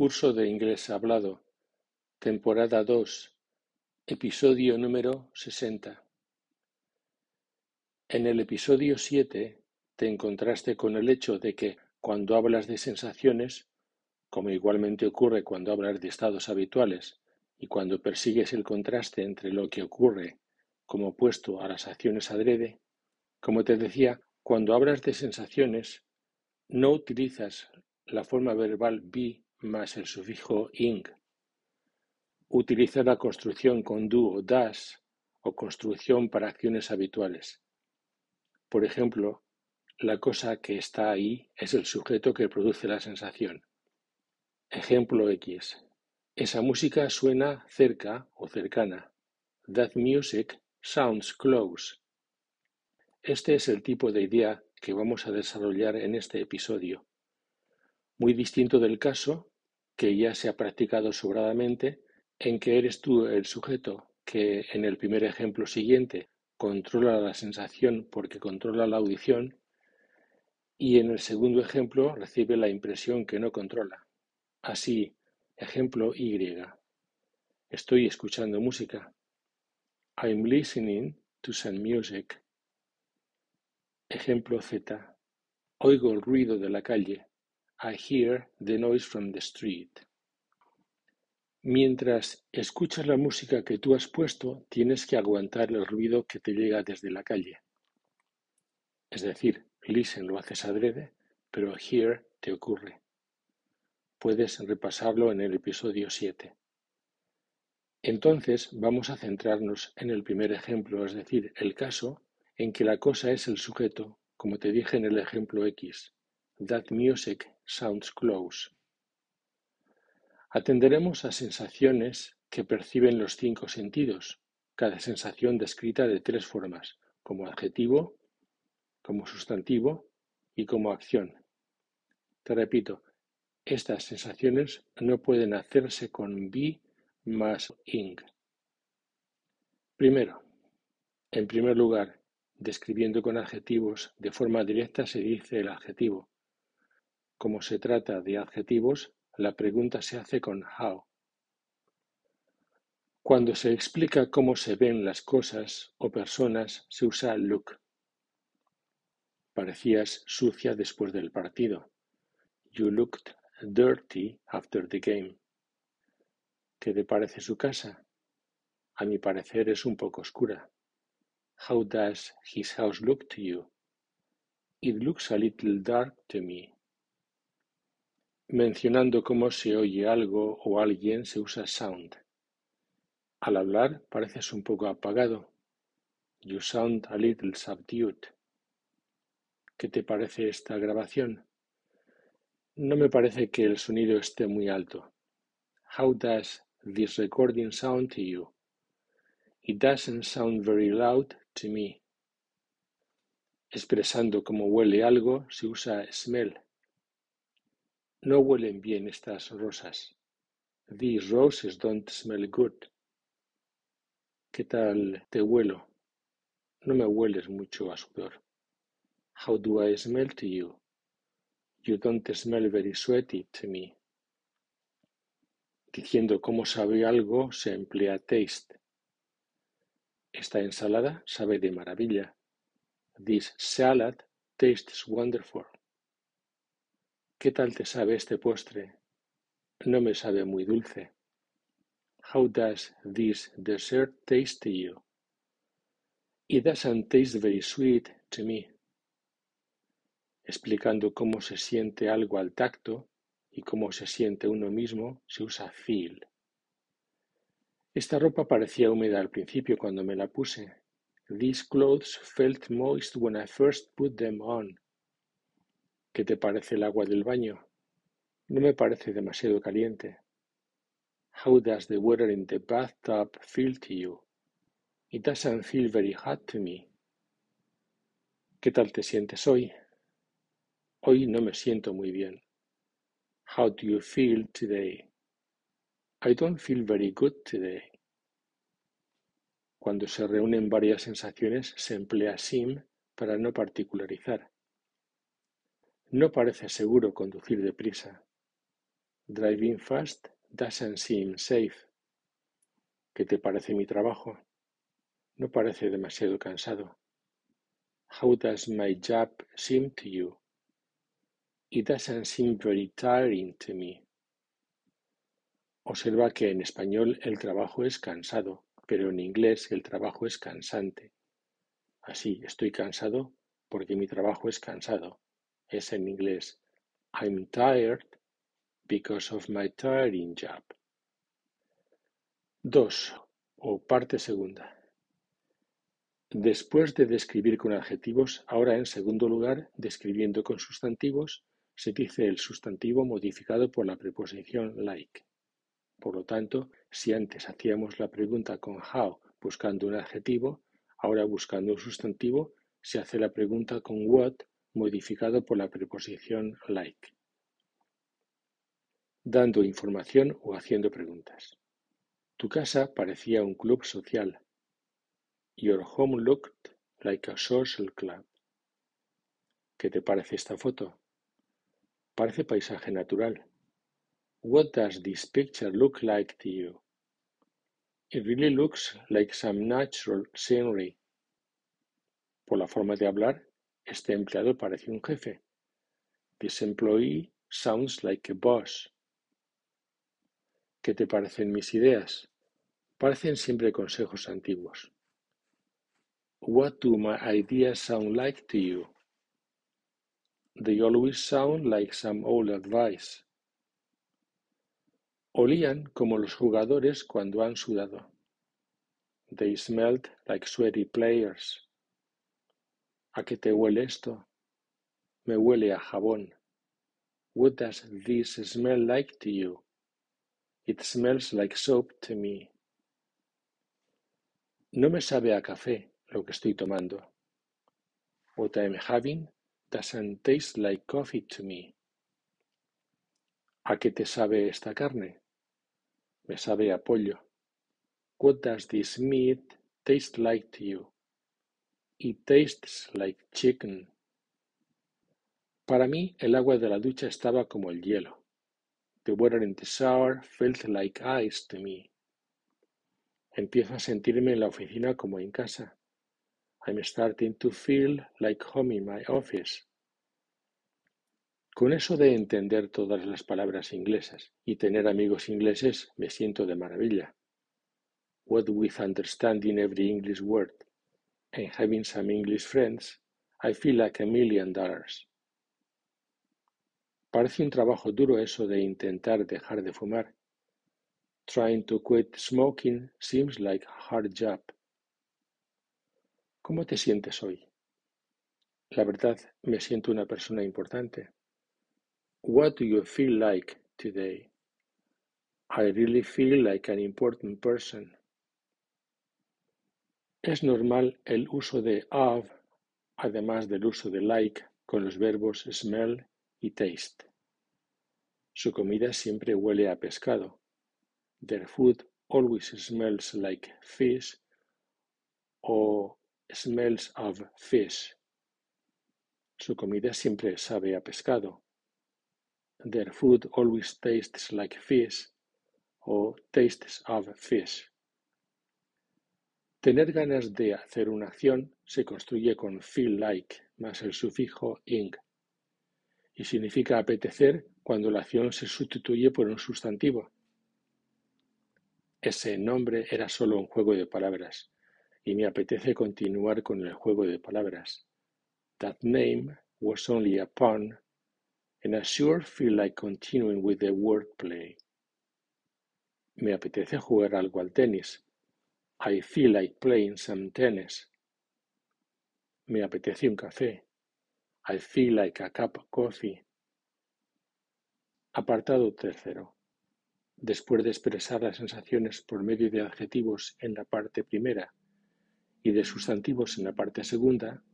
Curso de Inglés Hablado, temporada 2, episodio número 60. En el episodio 7 te encontraste con el hecho de que cuando hablas de sensaciones, como igualmente ocurre cuando hablas de estados habituales y cuando persigues el contraste entre lo que ocurre como opuesto a las acciones adrede, como te decía, cuando hablas de sensaciones, no utilizas la forma verbal be más el sufijo ing. Utiliza la construcción con do o das o construcción para acciones habituales. Por ejemplo, la cosa que está ahí es el sujeto que produce la sensación. Ejemplo X. Esa música suena cerca o cercana. That music sounds close. Este es el tipo de idea que vamos a desarrollar en este episodio. Muy distinto del caso, que ya se ha practicado sobradamente, en que eres tú el sujeto que en el primer ejemplo siguiente controla la sensación porque controla la audición y en el segundo ejemplo recibe la impresión que no controla. Así, ejemplo Y. Estoy escuchando música. I'm listening to some music. Ejemplo Z. Oigo el ruido de la calle. I hear the noise from the street. Mientras escuchas la música que tú has puesto, tienes que aguantar el ruido que te llega desde la calle. Es decir, listen lo haces adrede, pero hear te ocurre. Puedes repasarlo en el episodio 7. Entonces vamos a centrarnos en el primer ejemplo, es decir, el caso en que la cosa es el sujeto, como te dije en el ejemplo X. That music sounds close. Atenderemos a sensaciones que perciben los cinco sentidos, cada sensación descrita de tres formas, como adjetivo, como sustantivo y como acción. Te repito, estas sensaciones no pueden hacerse con be más ing. Primero, en primer lugar, describiendo con adjetivos de forma directa se dice el adjetivo. Como se trata de adjetivos, la pregunta se hace con how. Cuando se explica cómo se ven las cosas o personas, se usa look. Parecías sucia después del partido. You looked dirty after the game. ¿Qué te parece su casa? A mi parecer es un poco oscura. How does his house look to you? It looks a little dark to me. Mencionando cómo se oye algo o alguien se usa sound. Al hablar pareces un poco apagado. You sound a little subdued. ¿Qué te parece esta grabación? No me parece que el sonido esté muy alto. How does this recording sound to you? It doesn't sound very loud to me. Expresando cómo huele algo se usa smell. No huelen bien estas rosas. These roses don't smell good. ¿Qué tal te huelo? No me hueles mucho a sudor. How do I smell to you? You don't smell very sweaty to me. Diciendo cómo sabe algo se emplea taste. Esta ensalada sabe de maravilla. This salad tastes wonderful. ¿Qué tal te sabe este postre? No me sabe muy dulce. How does this dessert taste to you? It doesn't taste very sweet to me. Explicando cómo se siente algo al tacto y cómo se siente uno mismo, se usa feel. Esta ropa parecía húmeda al principio cuando me la puse. These clothes felt moist when I first put them on. ¿Qué te parece el agua del baño? No me parece demasiado caliente. How does the water in the bathtub feel to you? It doesn't feel very hot to me. ¿Qué tal te sientes hoy? Hoy no me siento muy bien. How do you feel today? I don't feel very good today. Cuando se reúnen varias sensaciones se emplea sim para no particularizar. No parece seguro conducir deprisa. Driving fast doesn't seem safe. ¿Qué te parece mi trabajo? No parece demasiado cansado. How does my job seem to you? It doesn't seem very tiring to me. Observa que en español el trabajo es cansado, pero en inglés el trabajo es cansante. Así, estoy cansado porque mi trabajo es cansado. Es en inglés I'm tired because of my tiring job. 2. O parte segunda. Después de describir con adjetivos, ahora en segundo lugar, describiendo con sustantivos, se dice el sustantivo modificado por la preposición like. Por lo tanto, si antes hacíamos la pregunta con how buscando un adjetivo, ahora buscando un sustantivo, se hace la pregunta con what modificado por la preposición like, dando información o haciendo preguntas. Tu casa parecía un club social. Your home looked like a social club. ¿Qué te parece esta foto? Parece paisaje natural. What does this picture look like to you? It really looks like some natural scenery. Por la forma de hablar, este empleado parece un jefe. This employee sounds like a boss. ¿Qué te parecen mis ideas? Parecen siempre consejos antiguos. What do my ideas sound like to you? They always sound like some old advice. Olían como los jugadores cuando han sudado. They smelled like sweaty players. ¿A qué te huele esto? Me huele a jabón. What does this smell like to you? It smells like soap to me. No me sabe a café lo que estoy tomando. What I'm having doesn't taste like coffee to me. ¿A qué te sabe esta carne? Me sabe a pollo. What does this meat taste like to you? It tastes like chicken. Para mí, el agua de la ducha estaba como el hielo. The water in the shower felt like ice to me. Empiezo a sentirme en la oficina como en casa. I'm starting to feel like home in my office. Con eso de entender todas las palabras inglesas y tener amigos ingleses me siento de maravilla. What with understanding every English word and having some English friends, I feel like a million dollars. Parece un trabajo duro eso de intentar dejar de fumar. Trying to quit smoking seems like a hard job. ¿Cómo te sientes hoy? La verdad, me siento una persona importante. What do you feel like today? I really feel like an important person. Es normal el uso de of, además del uso de like, con los verbos smell y taste. Su comida siempre huele a pescado. Their food always smells like fish o smells of fish. Su comida siempre sabe a pescado. Their food always tastes like fish o tastes of fish. Tener ganas de hacer una acción se construye con feel like más el sufijo ing y significa apetecer cuando la acción se sustituye por un sustantivo. Ese nombre era solo un juego de palabras y me apetece continuar con el juego de palabras. That name was only a pun and I sure feel like continuing with the wordplay. Me apetece jugar algo al tenis. I feel like playing some tennis. Me apetece un café. I feel like a cup of coffee. Apartado tercero. Después de expresar las sensaciones por medio de adjetivos en la parte primera y de sustantivos en la parte segunda,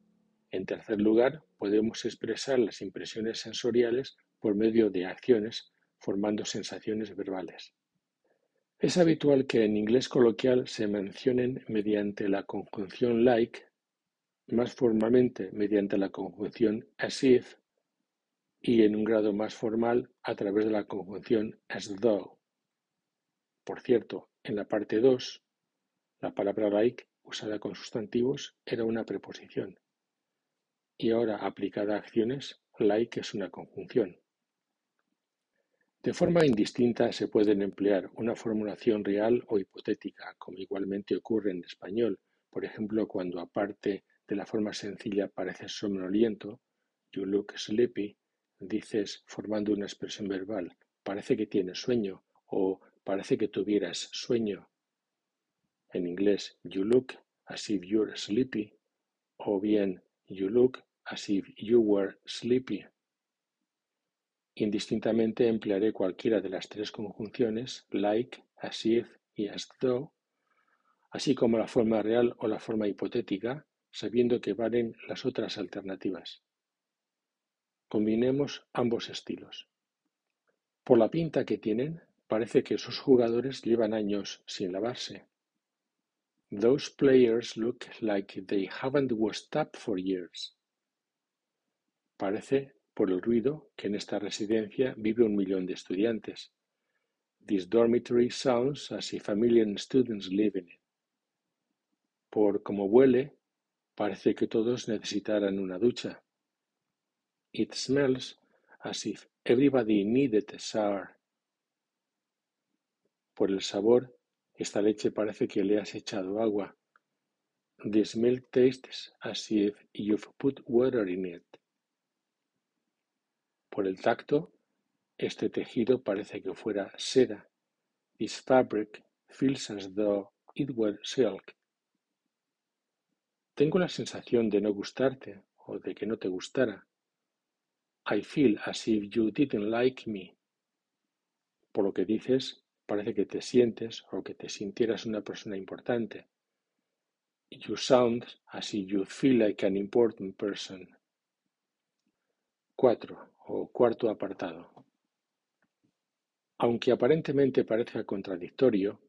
en tercer lugar, podemos expresar las impresiones sensoriales por medio de acciones, formando sensaciones verbales. Es habitual que en inglés coloquial se mencionen mediante la conjunción like, más formalmente mediante la conjunción as if, y en un grado más formal a través de la conjunción as though. Por cierto, en la parte 2, la palabra like usada con sustantivos era una preposición y ahora aplicada a acciones, like es una conjunción. De forma indistinta se pueden emplear una formulación real o hipotética, como igualmente ocurre en español, por ejemplo cuando aparte de la forma sencilla parece somnoliento, you look sleepy, dices formando una expresión verbal, parece que tienes sueño o parece que tuvieras sueño. En inglés, you look as if you're sleepy o bien you look as if you were sleepy. Indistintamente emplearé cualquiera de las tres conjunciones like, as if y as though, así como la forma real o la forma hipotética, sabiendo que valen las otras alternativas. Combinemos ambos estilos. Por la pinta que tienen, parece que sus jugadores llevan años sin lavarse. Those players look like they haven't washed up for years. Parece, por el ruido, que en esta residencia vive un millón de estudiantes. This dormitory sounds as if a million students live in it. Por como huele, parece que todos necesitaran una ducha. It smells as if everybody needed a shower. Por el sabor, esta leche parece que le has echado agua. This milk tastes as if you've put water in it. Por el tacto, este tejido parece que fuera seda. This fabric feels as though it were silk. Tengo la sensación de no gustarte o de que no te gustara. I feel as if you didn't like me. Por lo que dices, parece que te sientes o que te sintieras una persona importante. You sound as if you feel like an important person. 4. O cuarto apartado. Aunque aparentemente parezca contradictorio,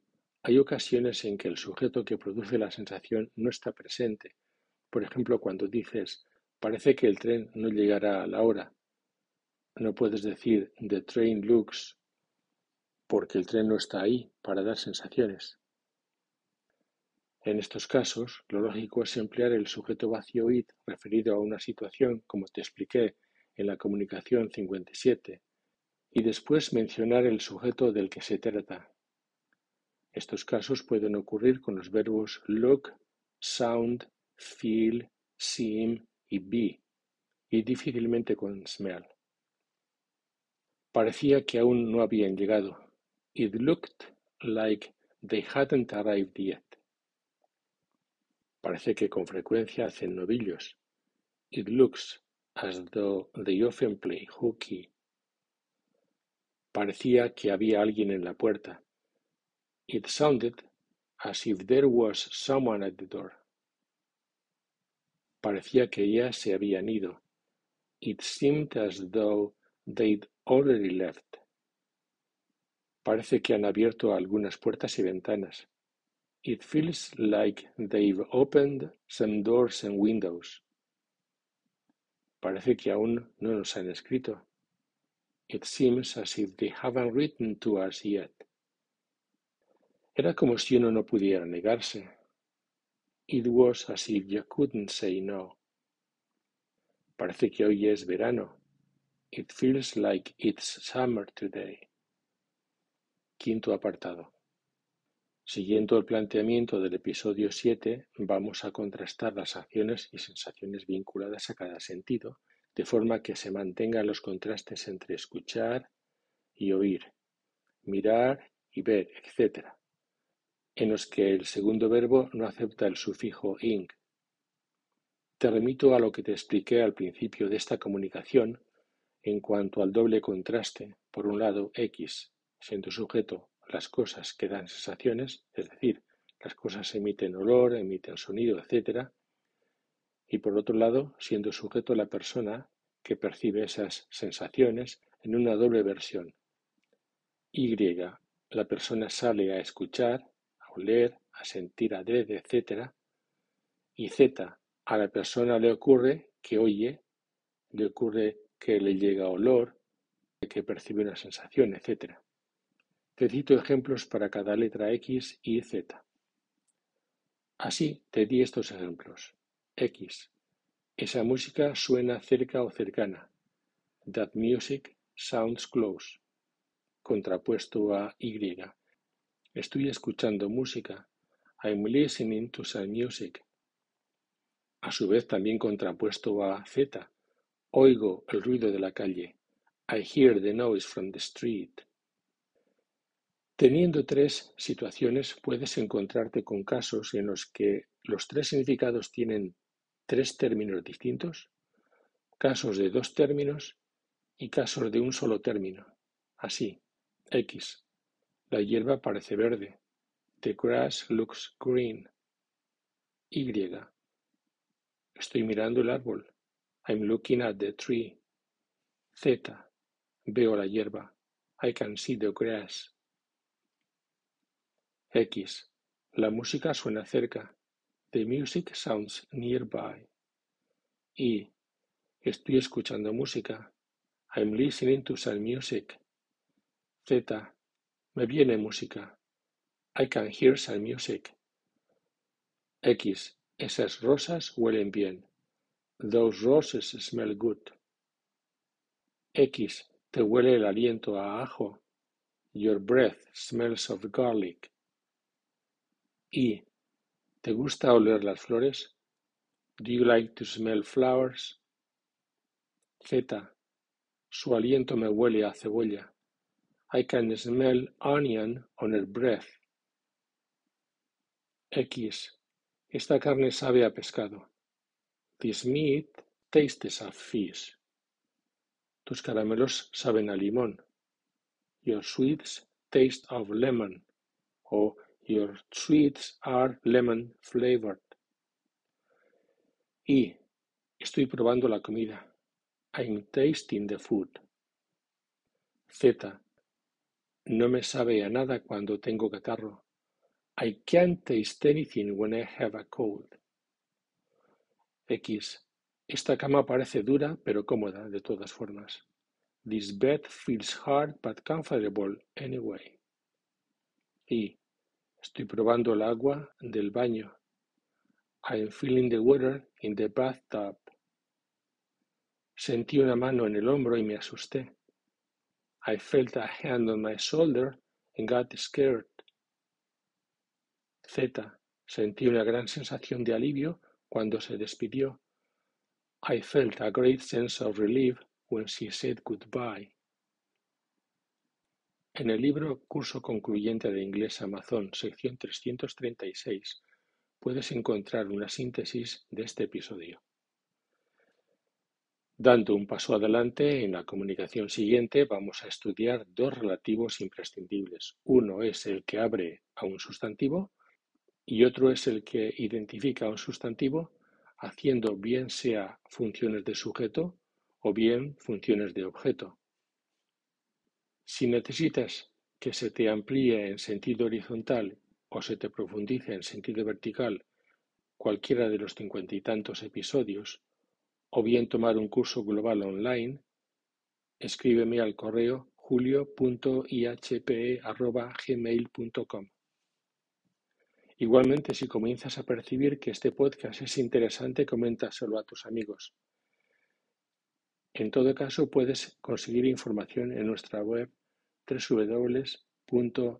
hay ocasiones en que el sujeto que produce la sensación no está presente. Por ejemplo, cuando dices, parece que el tren no llegará a la hora, no puedes decir "the train looks" porque el tren no está ahí para dar sensaciones. En estos casos, lo lógico es emplear el sujeto vacío id referido a una situación, como te expliqué en la comunicación 57, y después mencionar el sujeto del que se trata. Estos casos pueden ocurrir con los verbos look, sound, feel, seem y be, y difícilmente con smell. Parecía que aún no habían llegado. It looked like they hadn't arrived yet. Parece que con frecuencia hacen novillos. It looks as though they often play hooky. Parecía que había alguien en la puerta. It sounded as if there was someone at the door. Parecía que ya se habían ido. It seemed as though they'd already left. Parece que han abierto algunas puertas y ventanas. It feels like they've opened some doors and windows. Parece que aún no nos han escrito. It seems as if they haven't written to us yet. Era como si uno no pudiera negarse. It was as if you couldn't say no. Parece que hoy es verano. It feels like it's summer today. Quinto apartado. Siguiendo el planteamiento del episodio 7, vamos a contrastar las acciones y sensaciones vinculadas a cada sentido, de forma que se mantengan los contrastes entre escuchar y oír, mirar y ver, etc., en los que el segundo verbo no acepta el sufijo ing. Te remito a lo que te expliqué al principio de esta comunicación en cuanto al doble contraste, por un lado X, siendo sujeto las cosas que dan sensaciones, es decir, las cosas emiten olor, emiten sonido, etc. Y por otro lado, siendo sujeto la persona que percibe esas sensaciones en una doble versión. Y, la persona sale a escuchar, a oler, a sentir a ver, etc. Y Z, a la persona le ocurre que oye, le ocurre que le llega olor, que percibe una sensación, etc. Te cito ejemplos para cada letra X y Z. Así te di estos ejemplos. X. Esa música suena cerca o cercana. That music sounds close. Contrapuesto a Y. Estoy escuchando música. I'm listening to some music. A su vez también contrapuesto a Z. Oigo el ruido de la calle. I hear the noise from the street. Teniendo tres situaciones, puedes encontrarte con casos en los que los tres significados tienen tres términos distintos, casos de dos términos y casos de un solo término. Así, X. La hierba parece verde. The grass looks green. Y. Estoy mirando el árbol. I'm looking at the tree. Z. Veo la hierba. I can see the grass. X. La música suena cerca. The music sounds nearby. Y. Estoy escuchando música. I'm listening to some music. Z. Me viene música. I can hear some music. X. Esas rosas huelen bien. Those roses smell good. X. Te huele el aliento a ajo. Your breath smells of garlic. Y. ¿Te gusta oler las flores? Do you like to smell flowers? Z. Su aliento me huele a cebolla. I can smell onion on her breath. X. Esta carne sabe a pescado. This meat tastes of fish. Tus caramelos saben a limón. Your sweets taste of lemon. O Your sweets are lemon flavored. Y estoy probando la comida. I'm tasting the food. Z. No me sabe a nada cuando tengo catarro. I can't taste anything when I have a cold. X. Esta cama parece dura pero cómoda de todas formas. This bed feels hard but comfortable anyway. Y Estoy probando el agua del baño. I'm feeling the water in the bathtub. Sentí una mano en el hombro y me asusté. I felt a hand on my shoulder and got scared. Z. Sentí una gran sensación de alivio cuando se despidió. I felt a great sense of relief when she said goodbye. En el libro Curso concluyente de inglés Amazon, sección 336, puedes encontrar una síntesis de este episodio. Dando un paso adelante, en la comunicación siguiente vamos a estudiar dos relativos imprescindibles. Uno es el que abre a un sustantivo y otro es el que identifica a un sustantivo haciendo bien sea funciones de sujeto o bien funciones de objeto. Si necesitas que se te amplíe en sentido horizontal o se te profundice en sentido vertical cualquiera de los cincuenta y tantos episodios, o bien tomar un curso global online, escríbeme al correo julio.ihpe.gmail.com. Igualmente, si comienzas a percibir que este podcast es interesante, coméntaselo a tus amigos. En todo caso, puedes conseguir información en nuestra web www.ihpe.es.